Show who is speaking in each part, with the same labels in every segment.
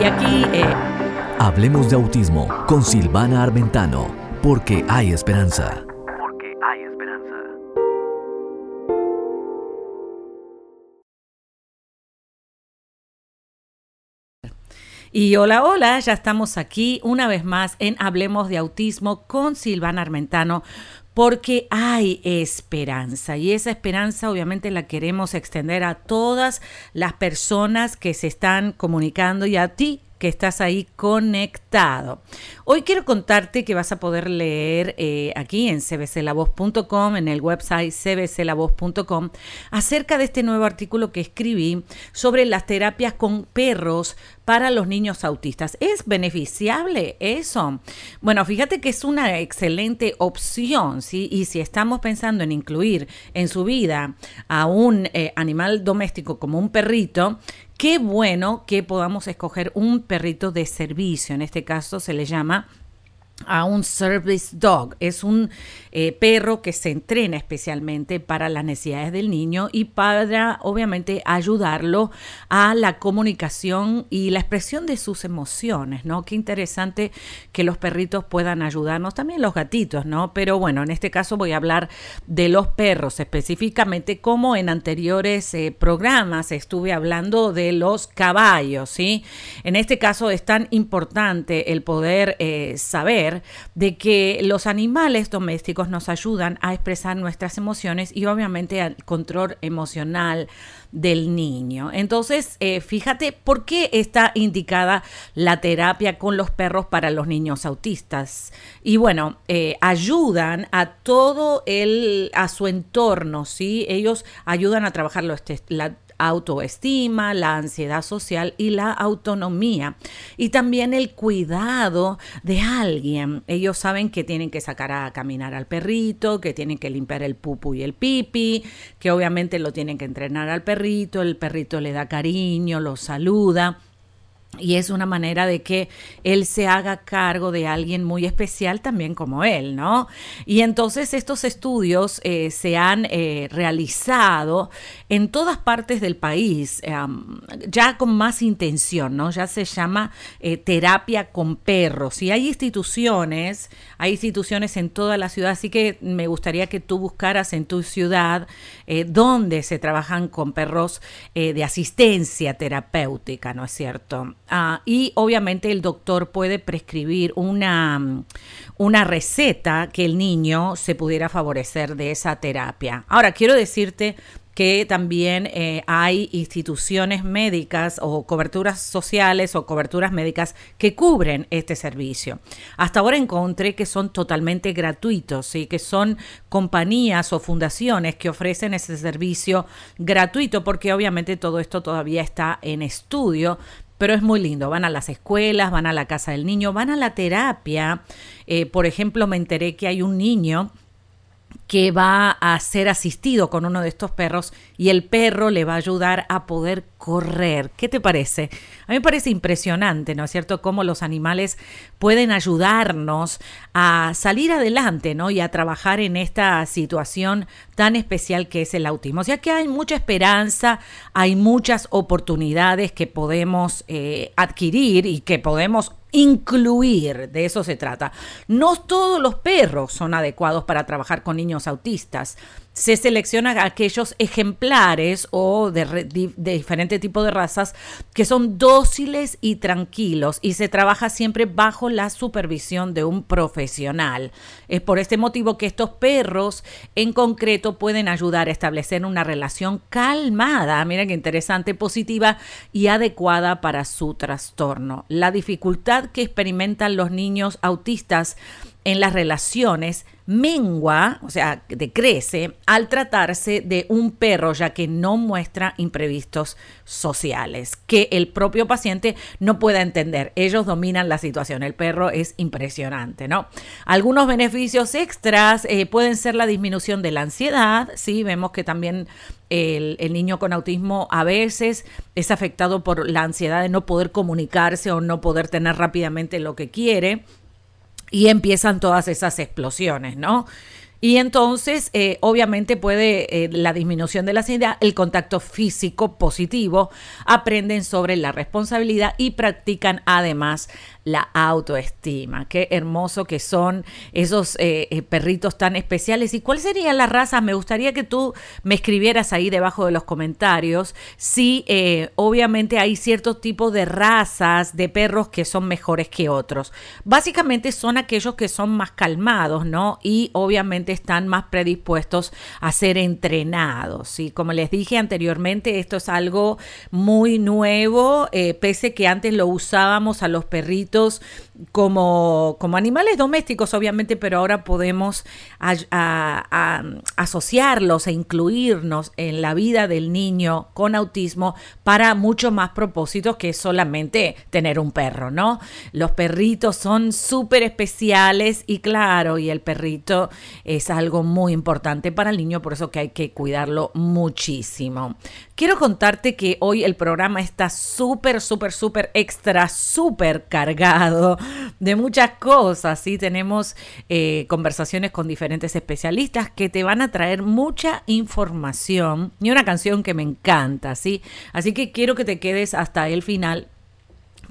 Speaker 1: Y aquí... Eh,
Speaker 2: Hablemos de autismo con Silvana Armentano, porque hay esperanza. Porque hay esperanza.
Speaker 1: Y hola, hola, ya estamos aquí una vez más en Hablemos de Autismo con Silvana Armentano, porque hay esperanza y esa esperanza obviamente la queremos extender a todas las personas que se están comunicando y a ti que estás ahí conectado. Hoy quiero contarte que vas a poder leer eh, aquí en cbclavoz.com, en el website cbclavoz.com, acerca de este nuevo artículo que escribí sobre las terapias con perros para los niños autistas. ¿Es beneficiable eso? Bueno, fíjate que es una excelente opción, ¿sí? Y si estamos pensando en incluir en su vida a un eh, animal doméstico como un perrito, Qué bueno que podamos escoger un perrito de servicio. En este caso se le llama a un service dog. Es un eh, perro que se entrena especialmente para las necesidades del niño y para, obviamente, ayudarlo a la comunicación y la expresión de sus emociones, ¿no? Qué interesante que los perritos puedan ayudarnos, también los gatitos, ¿no? Pero bueno, en este caso voy a hablar de los perros específicamente, como en anteriores eh, programas estuve hablando de los caballos, ¿sí? En este caso es tan importante el poder eh, saber de que los animales domésticos nos ayudan a expresar nuestras emociones y obviamente al control emocional del niño. Entonces, eh, fíjate por qué está indicada la terapia con los perros para los niños autistas. Y bueno, eh, ayudan a todo el, a su entorno, ¿sí? Ellos ayudan a trabajar los, la, autoestima, la ansiedad social y la autonomía. Y también el cuidado de alguien. Ellos saben que tienen que sacar a caminar al perrito, que tienen que limpiar el pupu y el pipi, que obviamente lo tienen que entrenar al perrito, el perrito le da cariño, lo saluda. Y es una manera de que él se haga cargo de alguien muy especial también como él, ¿no? Y entonces estos estudios eh, se han eh, realizado en todas partes del país, ya con más intención, ¿no? Ya se llama eh, terapia con perros. Y hay instituciones, hay instituciones en toda la ciudad, así que me gustaría que tú buscaras en tu ciudad donde se trabajan con perros de asistencia terapéutica, ¿no es cierto? Ah, y obviamente el doctor puede prescribir una, una receta que el niño se pudiera favorecer de esa terapia. Ahora, quiero decirte que también eh, hay instituciones médicas o coberturas sociales o coberturas médicas que cubren este servicio. Hasta ahora encontré que son totalmente gratuitos y que son compañías o fundaciones que ofrecen ese servicio gratuito porque obviamente todo esto todavía está en estudio, pero es muy lindo. Van a las escuelas, van a la casa del niño, van a la terapia. Eh, por ejemplo, me enteré que hay un niño que va a ser asistido con uno de estos perros y el perro le va a ayudar a poder correr. ¿Qué te parece? A mí me parece impresionante, ¿no es cierto?, cómo los animales pueden ayudarnos a salir adelante, ¿no? Y a trabajar en esta situación tan especial que es el autismo. O sea que hay mucha esperanza, hay muchas oportunidades que podemos eh, adquirir y que podemos incluir, de eso se trata. No todos los perros son adecuados para trabajar con niños autistas se seleccionan aquellos ejemplares o de, diferente tipo de razas que son dóciles y tranquilos y se trabaja siempre bajo la supervisión de un profesional. Es por este motivo que estos perros en concreto pueden ayudar a establecer una relación calmada, miren qué interesante, positiva y adecuada para su trastorno. La dificultad que experimentan los niños autistas en las relaciones mengua, o sea, decrece al tratarse de un perro, ya que no muestra imprevistos sociales, que el propio paciente no pueda entender. Ellos dominan la situación. El perro es impresionante, ¿no? Algunos beneficios extras eh, pueden ser la disminución de la ansiedad, ¿sí? Vemos que también el, el, niño con autismo a veces es afectado por la ansiedad de no poder comunicarse o no poder tener rápidamente lo que quiere y empiezan todas esas explosiones, ¿no? Y entonces, eh, obviamente, puede eh, la disminución de la ansiedad, el contacto físico positivo, aprenden sobre la responsabilidad y practican además la autoestima. Qué hermoso que son esos eh, perritos tan especiales. ¿Y cuál sería la raza? Me gustaría que tú me escribieras ahí debajo de los comentarios si obviamente hay ciertos tipos de razas de perros que son mejores que otros. Básicamente son aquellos que son más calmados, ¿no? Y obviamente están más predispuestos a ser entrenados. Y como les dije anteriormente, esto es algo muy nuevo, pese que antes lo usábamos a los perritos como, como animales domésticos, obviamente, pero ahora podemos asociarlos e incluirnos en la vida del niño con autismo para muchos más propósitos que solamente tener un perro, ¿no? Los perritos son súper especiales y claro, y el perrito es algo muy importante para el niño, por eso que hay que cuidarlo muchísimo. Quiero contarte que hoy el programa está súper, súper, súper extra, súper cargado de muchas cosas. ¿sí? Tenemos eh, conversaciones con diferentes especialistas que te van a traer mucha información y una canción que me encanta. ¿sí? Así que quiero que te quedes hasta el final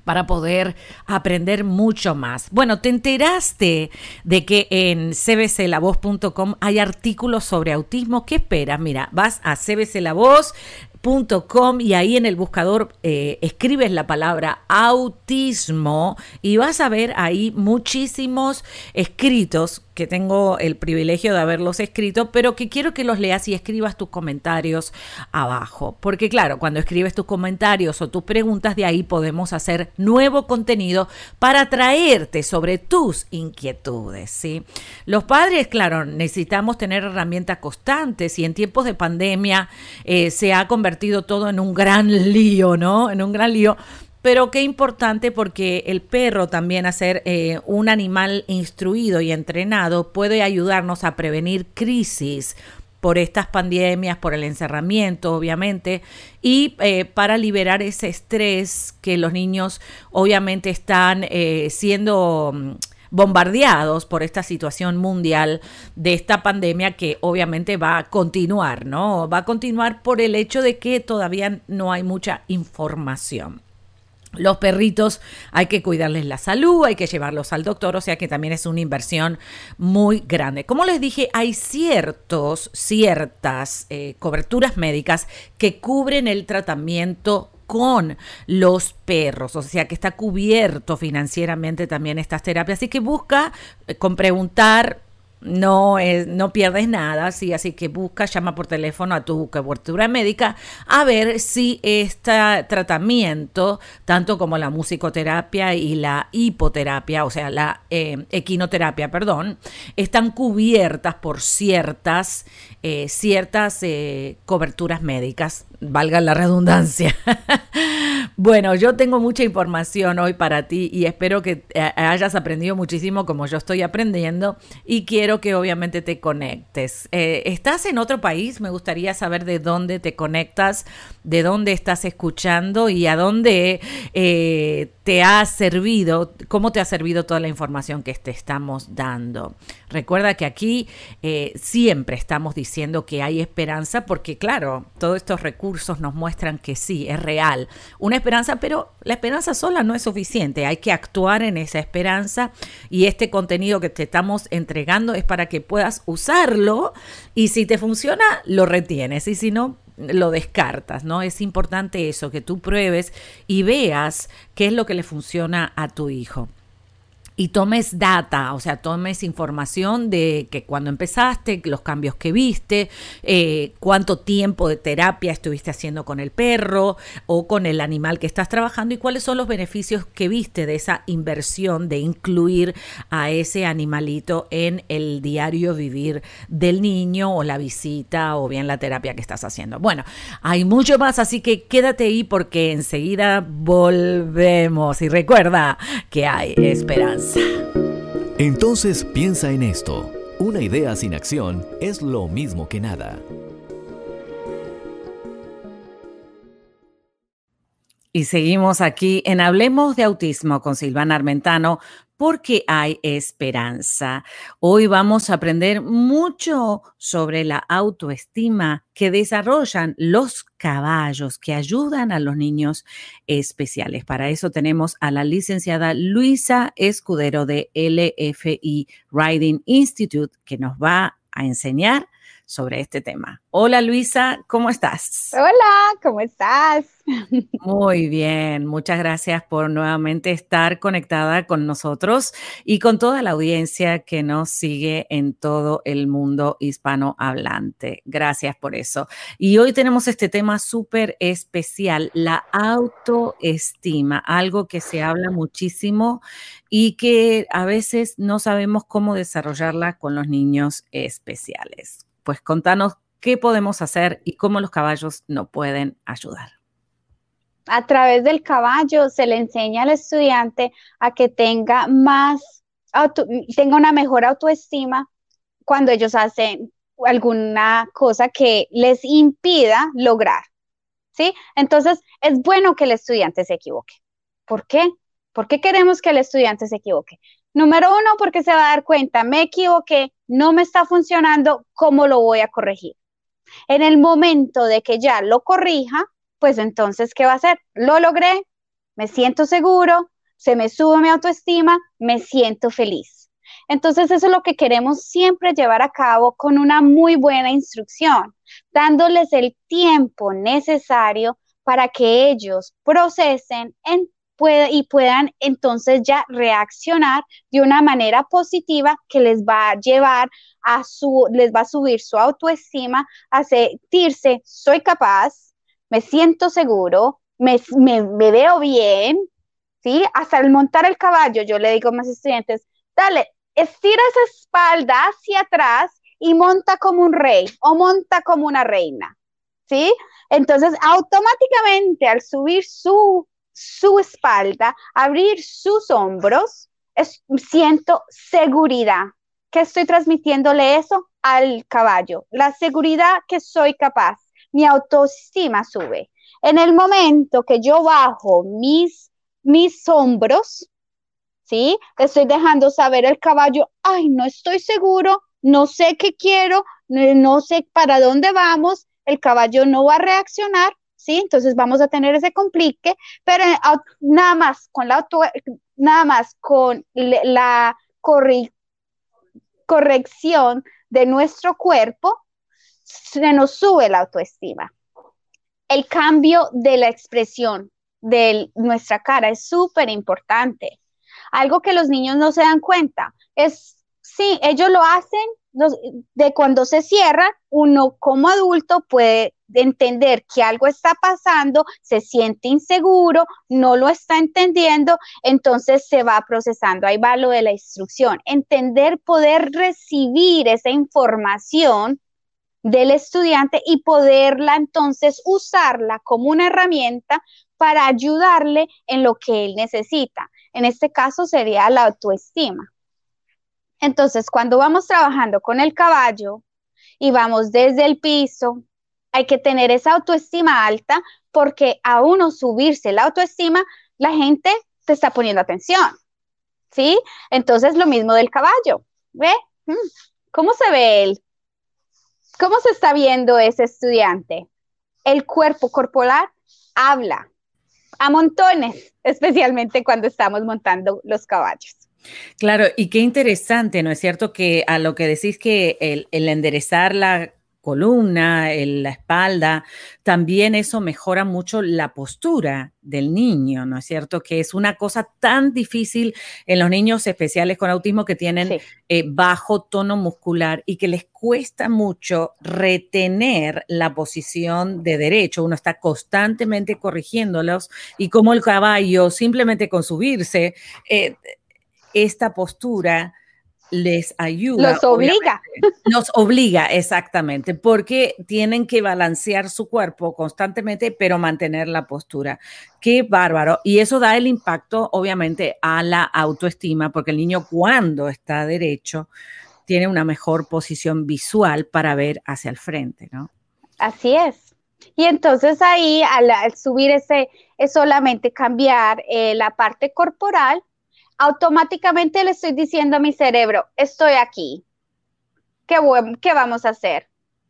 Speaker 1: para poder aprender mucho más. Bueno, te enteraste de que en cbclavoz.com hay artículos sobre autismo. ¿Qué esperas? Mira, vas a CBC La Voz, Com, y ahí en el buscador eh, escribes la palabra autismo y vas a ver ahí muchísimos escritos que tengo el privilegio de haberlos escrito, pero que quiero que los leas y escribas tus comentarios abajo. Porque claro, cuando escribes tus comentarios o tus preguntas, de ahí podemos hacer nuevo contenido para traerte sobre tus inquietudes. ¿sí? Los padres, claro, necesitamos tener herramientas constantes y en tiempos de pandemia eh, se ha convertido todo en un gran lío, ¿no? En un gran lío pero qué importante porque el perro también, a ser eh, un animal instruido y entrenado, puede ayudarnos a prevenir crisis por estas pandemias, por el encerramiento, obviamente, y eh, para liberar ese estrés que los niños obviamente están eh, siendo mm, bombardeados por esta situación mundial de esta pandemia que obviamente va a continuar, ¿no? Va a continuar por el hecho de que todavía no hay mucha información. Los perritos hay que cuidarles la salud, hay que llevarlos al doctor, o sea que también es una inversión muy grande. Como les dije, hay ciertos, ciertas eh, coberturas médicas que cubren el tratamiento con los perros, o sea que está cubierto financieramente también estas terapias. Así que busca eh, con preguntar no, no pierdes nada, sí, así que busca, llama por teléfono a tu cobertura médica a ver si este tratamiento, tanto como la musicoterapia y la hipoterapia, o sea, la eh, equinoterapia, perdón, están cubiertas por ciertas, eh, ciertas eh, coberturas médicas, valga la redundancia. bueno, yo tengo mucha información hoy para ti y espero que hayas aprendido muchísimo como yo estoy aprendiendo y quiero que obviamente te conectes. Eh, ¿Estás en otro país? Me gustaría saber de dónde te conectas, de dónde estás escuchando y a dónde eh, te ha servido, cómo te ha servido toda la información que te estamos dando. Recuerda que aquí eh, siempre estamos diciendo que hay esperanza porque, claro, todos estos recursos nos muestran que sí, es real. Una esperanza, pero la esperanza sola no es suficiente. Hay que actuar en esa esperanza y este contenido que te estamos entregando es para que puedas usarlo y si te funciona, lo retienes y si no, lo descartas, ¿no? Es importante eso, que tú pruebes y veas qué es lo que le funciona a tu hijo y tomes data, o sea, tomes información de que cuando empezaste, los cambios que viste, eh, cuánto tiempo de terapia estuviste haciendo con el perro o con el animal que estás trabajando y cuáles son los beneficios que viste de esa inversión de incluir a ese animalito en el diario vivir del niño o la visita o bien la terapia que estás haciendo. Bueno, hay mucho más, así que quédate ahí porque enseguida volvemos y recuerda que hay esperanza.
Speaker 2: Entonces piensa en esto. Una idea sin acción es lo mismo que nada.
Speaker 1: Y seguimos aquí en Hablemos de Autismo con Silvana Armentano porque hay esperanza. Hoy vamos a aprender mucho sobre la autoestima que desarrollan los caballos que ayudan a los niños especiales. Para eso tenemos a la licenciada Luisa Escudero de LFI Riding Institute que nos va a enseñar sobre este tema. Hola Luisa, ¿cómo estás?
Speaker 3: Hola, ¿cómo estás?
Speaker 1: Muy bien, muchas gracias por nuevamente estar conectada con nosotros y con toda la audiencia que nos sigue en todo el mundo hispanohablante. Gracias por eso. Y hoy tenemos este tema súper especial, la autoestima, algo que se habla muchísimo y que a veces no sabemos cómo desarrollarla con los niños especiales pues contanos qué podemos hacer y cómo los caballos nos pueden ayudar.
Speaker 3: A través del caballo se le enseña al estudiante a que tenga más, tenga una mejor autoestima cuando ellos hacen alguna cosa que les impida lograr. ¿Sí? Entonces, es bueno que el estudiante se equivoque. ¿Por qué? ¿Por qué queremos que el estudiante se equivoque? Número uno, porque se va a dar cuenta, me equivoqué, no me está funcionando, ¿cómo lo voy a corregir? En el momento de que ya lo corrija, pues entonces, ¿qué va a hacer? Lo logré, me siento seguro, se me sube mi autoestima, me siento feliz. Entonces, eso es lo que queremos siempre llevar a cabo con una muy buena instrucción, dándoles el tiempo necesario para que ellos procesen, y puedan entonces ya reaccionar de una manera positiva que les va a llevar a su, les va a subir su autoestima, a sentirse, soy capaz, me siento seguro, me, me, veo bien, ¿sí? Hasta el montar el caballo, yo le digo a mis estudiantes, dale, estira esa espalda hacia atrás y monta como un rey o monta como una reina, ¿sí? Entonces, automáticamente al subir su su espalda, abrir sus hombros, siento seguridad. ¿Qué estoy transmitiéndole eso al caballo? La seguridad que soy capaz. Mi autoestima sube. En el momento que yo bajo mis, mis hombros, ¿sí? Estoy dejando saber al caballo, ay, no estoy seguro, no sé qué quiero, no sé para dónde vamos, el caballo no va a reaccionar, ¿sí? Entonces vamos a tener ese complique, pero eh, nada más con la nada más con la corrección de nuestro cuerpo, se nos sube la autoestima. El cambio de la expresión de nuestra cara es súper importante. Algo que los niños no se dan cuenta es, sí, ellos lo hacen de cuando se cierra, uno como adulto puede entender que algo está pasando, se siente inseguro, no lo está entendiendo, entonces se va procesando. Ahí va lo de la instrucción. Entender, poder recibir esa información del estudiante y poderla entonces usarla como una herramienta para ayudarle en lo que él necesita. En este caso sería la autoestima. Entonces, cuando vamos trabajando con el caballo y vamos desde el piso, hay que tener esa autoestima alta porque a uno subirse la autoestima, la gente te está poniendo atención. ¿Sí? Entonces, lo mismo del caballo. ¿Ve? Mm, ¿Cómo se ve él? ¿Cómo se está viendo ese estudiante? El cuerpo corporal habla a montones, especialmente cuando estamos montando los caballos.
Speaker 1: Claro, y qué interesante, ¿no es cierto? Que a lo que decís que el, enderezar la columna, la espalda, también eso mejora mucho la postura del niño, ¿no es cierto? Que es una cosa tan difícil en los niños especiales con autismo que tienen eh, bajo tono muscular y que les cuesta mucho retener la posición de derecho. Uno está constantemente corrigiéndolos y como el caballo simplemente con subirse... Eh, esta postura les ayuda.
Speaker 3: Los obliga.
Speaker 1: Los obliga, exactamente, porque tienen que balancear su cuerpo constantemente, pero mantener la postura. Qué bárbaro. Y eso da el impacto, obviamente, a la autoestima, porque el niño cuando está derecho tiene una mejor posición visual para ver hacia el frente, ¿no?
Speaker 3: Así es. Y entonces ahí, al, subir ese, es solamente cambiar eh, la parte corporal automáticamente le estoy diciendo a mi cerebro, estoy aquí. ¿Qué, qué vamos a hacer?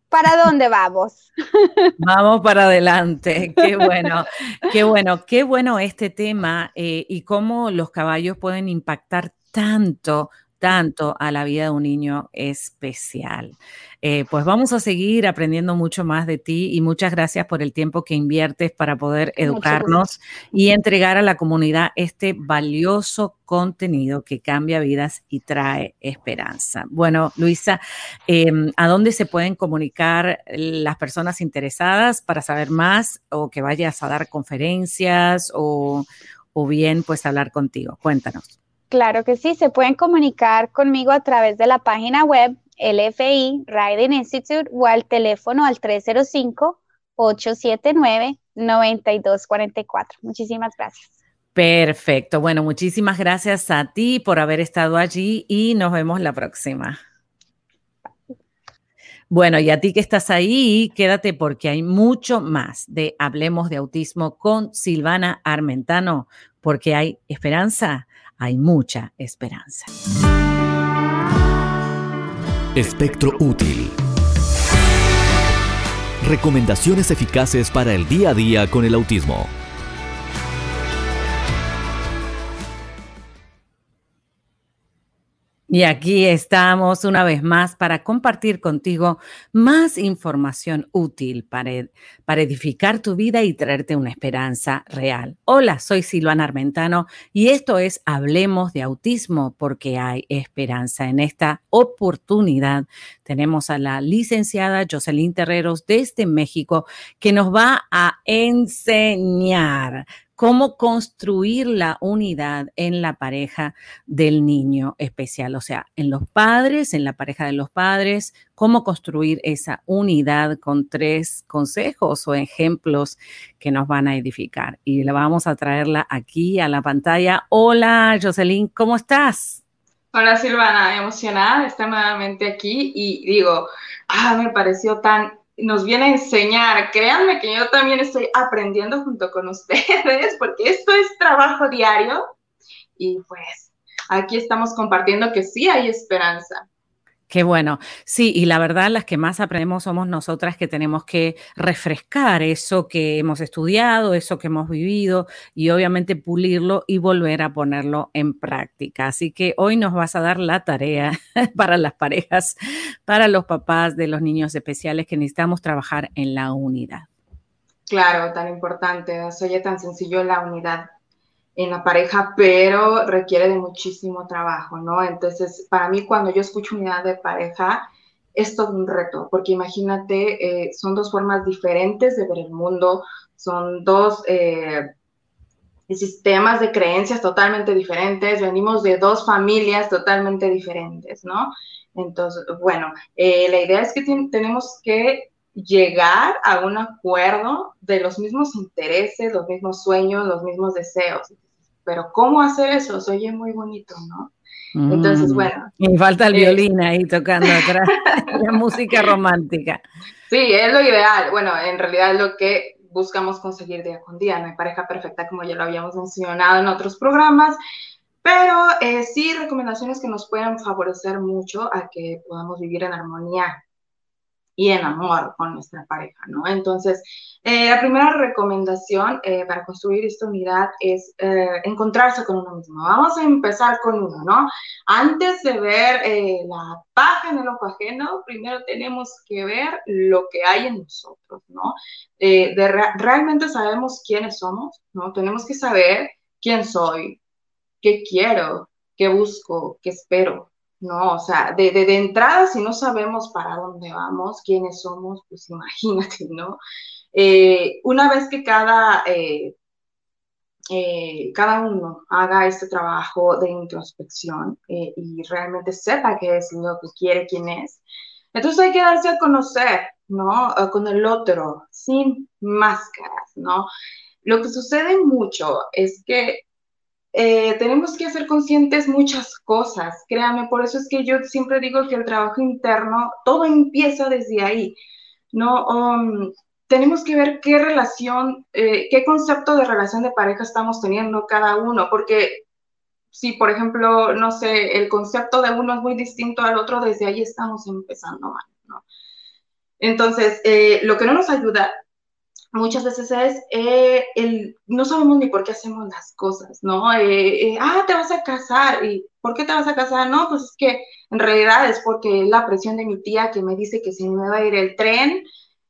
Speaker 3: ¿Para dónde vamos?
Speaker 1: Vamos para adelante. Qué bueno, qué bueno, qué bueno este tema eh, y cómo los caballos pueden impactar tanto tanto a la vida de un niño especial. Eh, pues vamos a seguir aprendiendo mucho más de ti y muchas gracias por el tiempo que inviertes para poder educarnos y entregar a la comunidad este valioso contenido que cambia vidas y trae esperanza. Bueno, Luisa, em, ¿a dónde se pueden comunicar las personas interesadas para saber más o que vayas a dar conferencias o, o bien pues hablar contigo? Cuéntanos.
Speaker 3: Claro que sí, se pueden comunicar conmigo a través de la página web LFI Riding Institute o al teléfono al 305-879-9244. Muchísimas gracias.
Speaker 1: Perfecto. Bueno, muchísimas gracias a ti por haber estado allí y nos vemos la próxima. Bueno, y a ti que estás ahí, quédate porque hay mucho más de Hablemos de Autismo con Silvana Armentano, porque hay esperanza hay mucha esperanza.
Speaker 2: Espectro útil. Recomendaciones eficaces para el día a día con el autismo.
Speaker 1: Y aquí estamos una vez más para compartir contigo más información útil para, edificar tu vida y traerte una esperanza real. Hola, soy Silvana Armentano y esto es Hablemos de Autismo porque hay esperanza. En esta oportunidad tenemos a la licenciada Jocelyn Terreros desde México que nos va a enseñar cómo construir la unidad en la pareja del niño especial, o sea, en los padres, en la pareja de los padres, cómo construir esa unidad con tres consejos o ejemplos que nos van a edificar. Y le vamos a traerla aquí a la pantalla. Hola, Jocelyn, ¿cómo estás?
Speaker 4: Hola Silvana, emocionada de estar nuevamente aquí y digo, ah, me pareció tan nos viene a enseñar. Créanme que yo también estoy aprendiendo junto con ustedes, porque esto es trabajo diario y pues aquí estamos compartiendo que sí hay esperanza.
Speaker 1: Qué bueno. Sí, y la verdad las que más aprendemos somos nosotras que tenemos que refrescar eso que hemos estudiado, eso que hemos vivido y obviamente pulirlo y volver a ponerlo en práctica. Así que hoy nos vas a dar la tarea para las parejas, para los papás de los niños especiales que necesitamos trabajar en la unidad.
Speaker 4: Claro, tan importante. Se oye tan sencillo la unidad en la pareja, pero requiere de muchísimo trabajo, ¿no? Entonces, para mí cuando yo escucho unidad de pareja, es todo un reto, porque imagínate, eh, son dos formas diferentes de ver el mundo, son dos eh, sistemas de creencias totalmente diferentes, venimos de dos familias totalmente diferentes, ¿no? Entonces, bueno, eh, la idea es que tenemos que llegar a un acuerdo de los mismos intereses, los mismos sueños, los mismos deseos. Pero ¿cómo hacer eso? Se oye muy bonito, ¿no? Entonces, mm. bueno.
Speaker 1: Y falta el violín ahí tocando atrás, la música romántica.
Speaker 4: Sí, es lo ideal. Bueno, en realidad es lo que buscamos conseguir día con día. No hay pareja perfecta como ya lo habíamos mencionado en otros programas, pero eh, sí recomendaciones que nos pueden favorecer mucho a que podamos vivir en armonía y en amor con nuestra pareja, ¿no? Entonces, eh, la primera recomendación eh, para construir esta unidad es eh, encontrarse con uno mismo. Vamos a empezar con uno, ¿no? Antes de ver la paja en el ajeno, primero tenemos que ver lo que hay en nosotros, ¿no? realmente sabemos quiénes somos, ¿no? Tenemos que saber quién soy, qué quiero, qué busco, qué espero, ¿no? O sea, de, de, entrada, si no sabemos para dónde vamos, quiénes somos, pues imagínate, ¿no? Eh, una vez que cada, eh, eh, cada uno haga este trabajo de introspección y realmente sepa qué es lo que quiere, quién es, entonces hay que darse a conocer, ¿no? Con el otro, sin máscaras, ¿no? Lo que sucede mucho es que eh, tenemos que hacer conscientes muchas cosas, créame, por eso es que yo siempre digo que el trabajo interno, todo empieza desde ahí, ¿no? Um, tenemos que ver qué relación, eh, qué concepto de relación de pareja estamos teniendo cada uno, porque si, por ejemplo, no sé, el concepto de uno es muy distinto al otro, desde ahí estamos empezando mal, ¿no? Entonces, eh, lo que no nos ayuda muchas veces es eh, el no sabemos ni por qué hacemos las cosas, ¿no? Eh, ah, te vas a casar, ¿y por qué te vas a casar? No, pues es que en realidad es porque la presión de mi tía que me dice que se me va a ir el tren,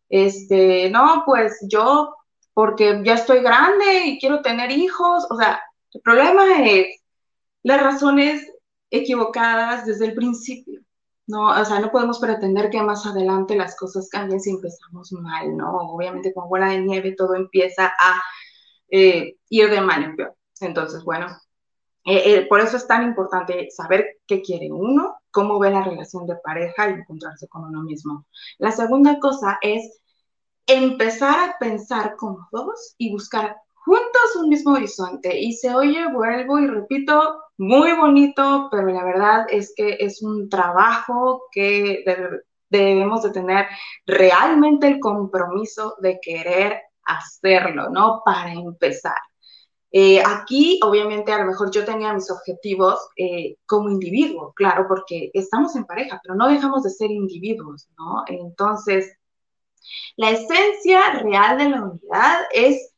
Speaker 4: este, no, pues yo, porque ya estoy grande y quiero tener hijos, o sea, el problema es las razones equivocadas desde el principio. No, o sea, no podemos pretender que más adelante las cosas cambien si empezamos mal, ¿no? Obviamente con bola de nieve todo empieza a eh, ir de mal en peor. Entonces, bueno, eh, eh, por eso es tan importante saber qué quiere uno, cómo ve la relación de pareja y encontrarse con uno mismo. La segunda cosa es empezar a pensar como dos y buscar juntos un mismo horizonte. Y se oye, vuelvo y repito, muy bonito, pero la verdad es que es un trabajo que debemos de tener realmente el compromiso de querer hacerlo, ¿no? Para empezar. Eh, aquí, obviamente, a lo mejor yo tenía mis objetivos eh, como individuo, claro, porque estamos en pareja, pero no dejamos de ser individuos, ¿no? Entonces, la esencia real de la unidad es,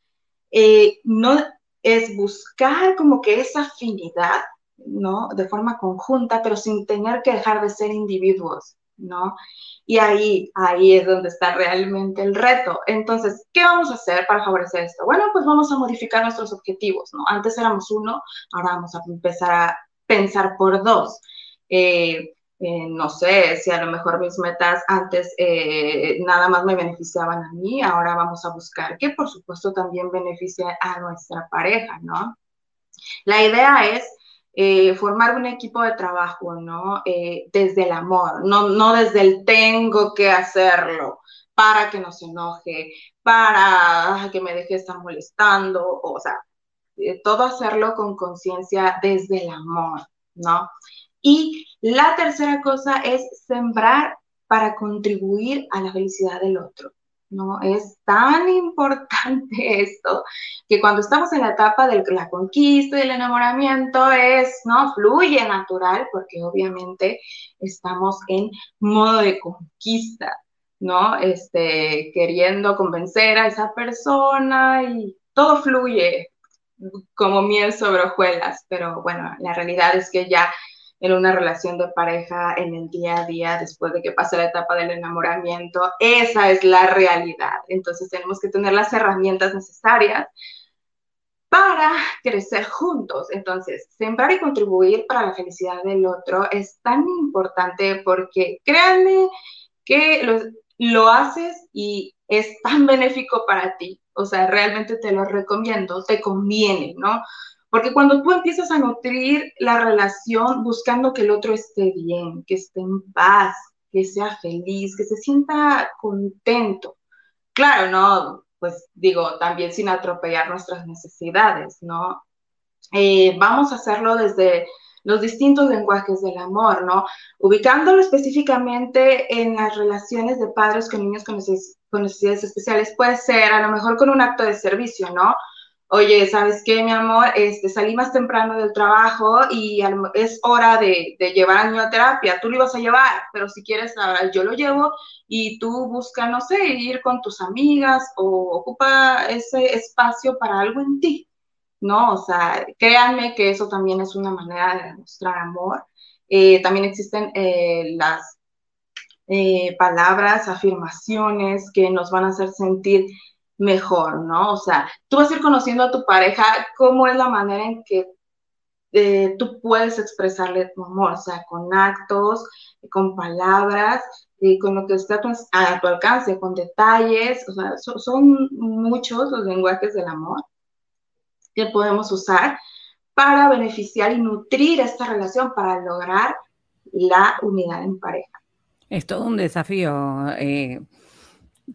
Speaker 4: eh, no, es buscar como que esa afinidad, ¿no? De forma conjunta, pero sin tener que dejar de ser individuos, ¿no? Y ahí, ahí es donde está realmente el reto. Entonces, ¿qué vamos a hacer para favorecer esto? Bueno, pues vamos a modificar nuestros objetivos, ¿no? Antes éramos uno, ahora vamos a empezar a pensar por dos. Eh, eh, no sé, si a lo mejor mis metas antes eh, nada más me beneficiaban a mí, ahora vamos a buscar que por supuesto también beneficie a nuestra pareja, ¿no? La idea es eh, formar un equipo de trabajo, ¿no? Eh, desde el amor, no, no desde el tengo que hacerlo para que no se enoje, para que me deje estar molestando, o sea, eh, todo hacerlo con conciencia desde el amor, ¿no? Y la tercera cosa es sembrar para contribuir a la felicidad del otro. ¿No? Es tan importante esto que cuando estamos en la etapa de la conquista y el enamoramiento es, ¿no? Fluye natural porque obviamente estamos en modo de conquista, ¿no? Este, queriendo convencer a esa persona y todo fluye como miel sobre hojuelas, pero bueno, la realidad es que ya en una relación de pareja en el día a día después de que pase la etapa del enamoramiento. Esa es la realidad. Entonces tenemos que tener las herramientas necesarias para crecer juntos. Entonces, sembrar y contribuir para la felicidad del otro es tan importante porque créanme que lo, lo haces y es tan benéfico para ti. O sea, realmente te lo recomiendo, te conviene, ¿no? Porque cuando tú empiezas a nutrir la relación buscando que el otro esté bien, que esté en paz, que sea feliz, que se sienta contento. Claro, ¿no? Pues digo, también sin atropellar nuestras necesidades, ¿no? Eh, vamos a hacerlo desde los distintos lenguajes del amor, ¿no? Ubicándolo específicamente en las relaciones de padres con niños con necesidades especiales, puede ser a lo mejor con un acto de servicio, ¿no? Oye, ¿sabes qué, mi amor? Este, salí más temprano del trabajo y es hora de, llevar al niño a terapia. Tú lo ibas a llevar, pero si quieres, yo lo llevo y tú busca, no sé, ir con tus amigas o ocupa ese espacio para algo en ti, ¿no? O sea, créanme que eso también es una manera de demostrar amor. Eh, también existen eh, las eh, palabras, afirmaciones que nos van a hacer sentir mejor, ¿no? O sea, tú vas a ir conociendo a tu pareja cómo es la manera en que eh, tú puedes expresarle tu amor, o sea, con actos, con palabras, y con lo que está a tu alcance, con detalles, o sea, son muchos los lenguajes del amor que podemos usar para beneficiar y nutrir esta relación, para lograr la unidad en pareja.
Speaker 1: Es todo un desafío. Eh,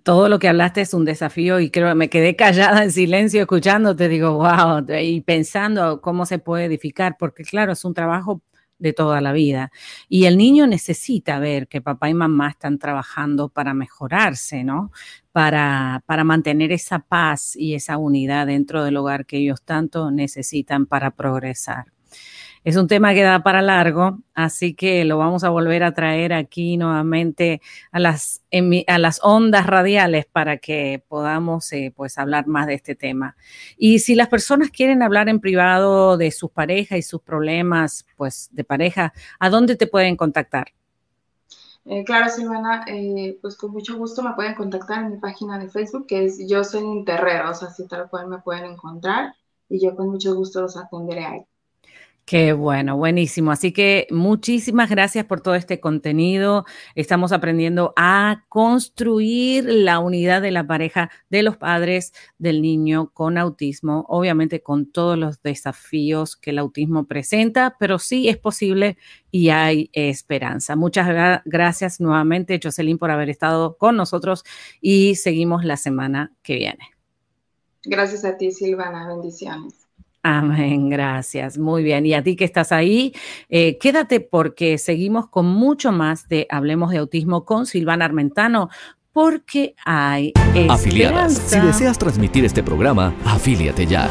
Speaker 1: todo lo que hablaste es un desafío y creo que me quedé callada en silencio escuchando, te digo, wow, y pensando cómo se puede edificar, porque claro, es un trabajo de toda la vida. Y el niño necesita ver que papá y mamá están trabajando para mejorarse, ¿no? Para, para mantener esa paz y esa unidad dentro del hogar que ellos tanto necesitan para progresar. Es un tema que da para largo, así que lo vamos a volver a traer aquí nuevamente a las, a las ondas radiales para que podamos eh, pues hablar más de este tema. Y si las personas quieren hablar en privado de sus parejas y sus problemas pues de pareja, ¿a dónde te pueden contactar?
Speaker 4: Eh, claro, Silvana, eh, pues con mucho gusto me pueden contactar en mi página de Facebook, que es Yo Soy Terrero, o sea, así tal cual me pueden encontrar y yo con mucho gusto los atenderé ahí.
Speaker 1: Qué bueno, buenísimo. Así que muchísimas gracias por todo este contenido. Estamos aprendiendo a construir la unidad de la pareja de los padres del niño con autismo, obviamente con todos los desafíos que el autismo presenta, pero sí es posible y hay esperanza. Muchas gracias nuevamente, Jocelyn, por haber estado con nosotros y seguimos la semana que viene.
Speaker 4: Gracias a ti, Silvana. Bendiciones.
Speaker 1: Amén, gracias. Muy bien. Y a ti que estás ahí, eh, quédate porque seguimos con mucho más de Hablemos de Autismo con Silvana Armentano, porque hay
Speaker 2: Afiliadas. Si deseas transmitir este programa, afíliate ya.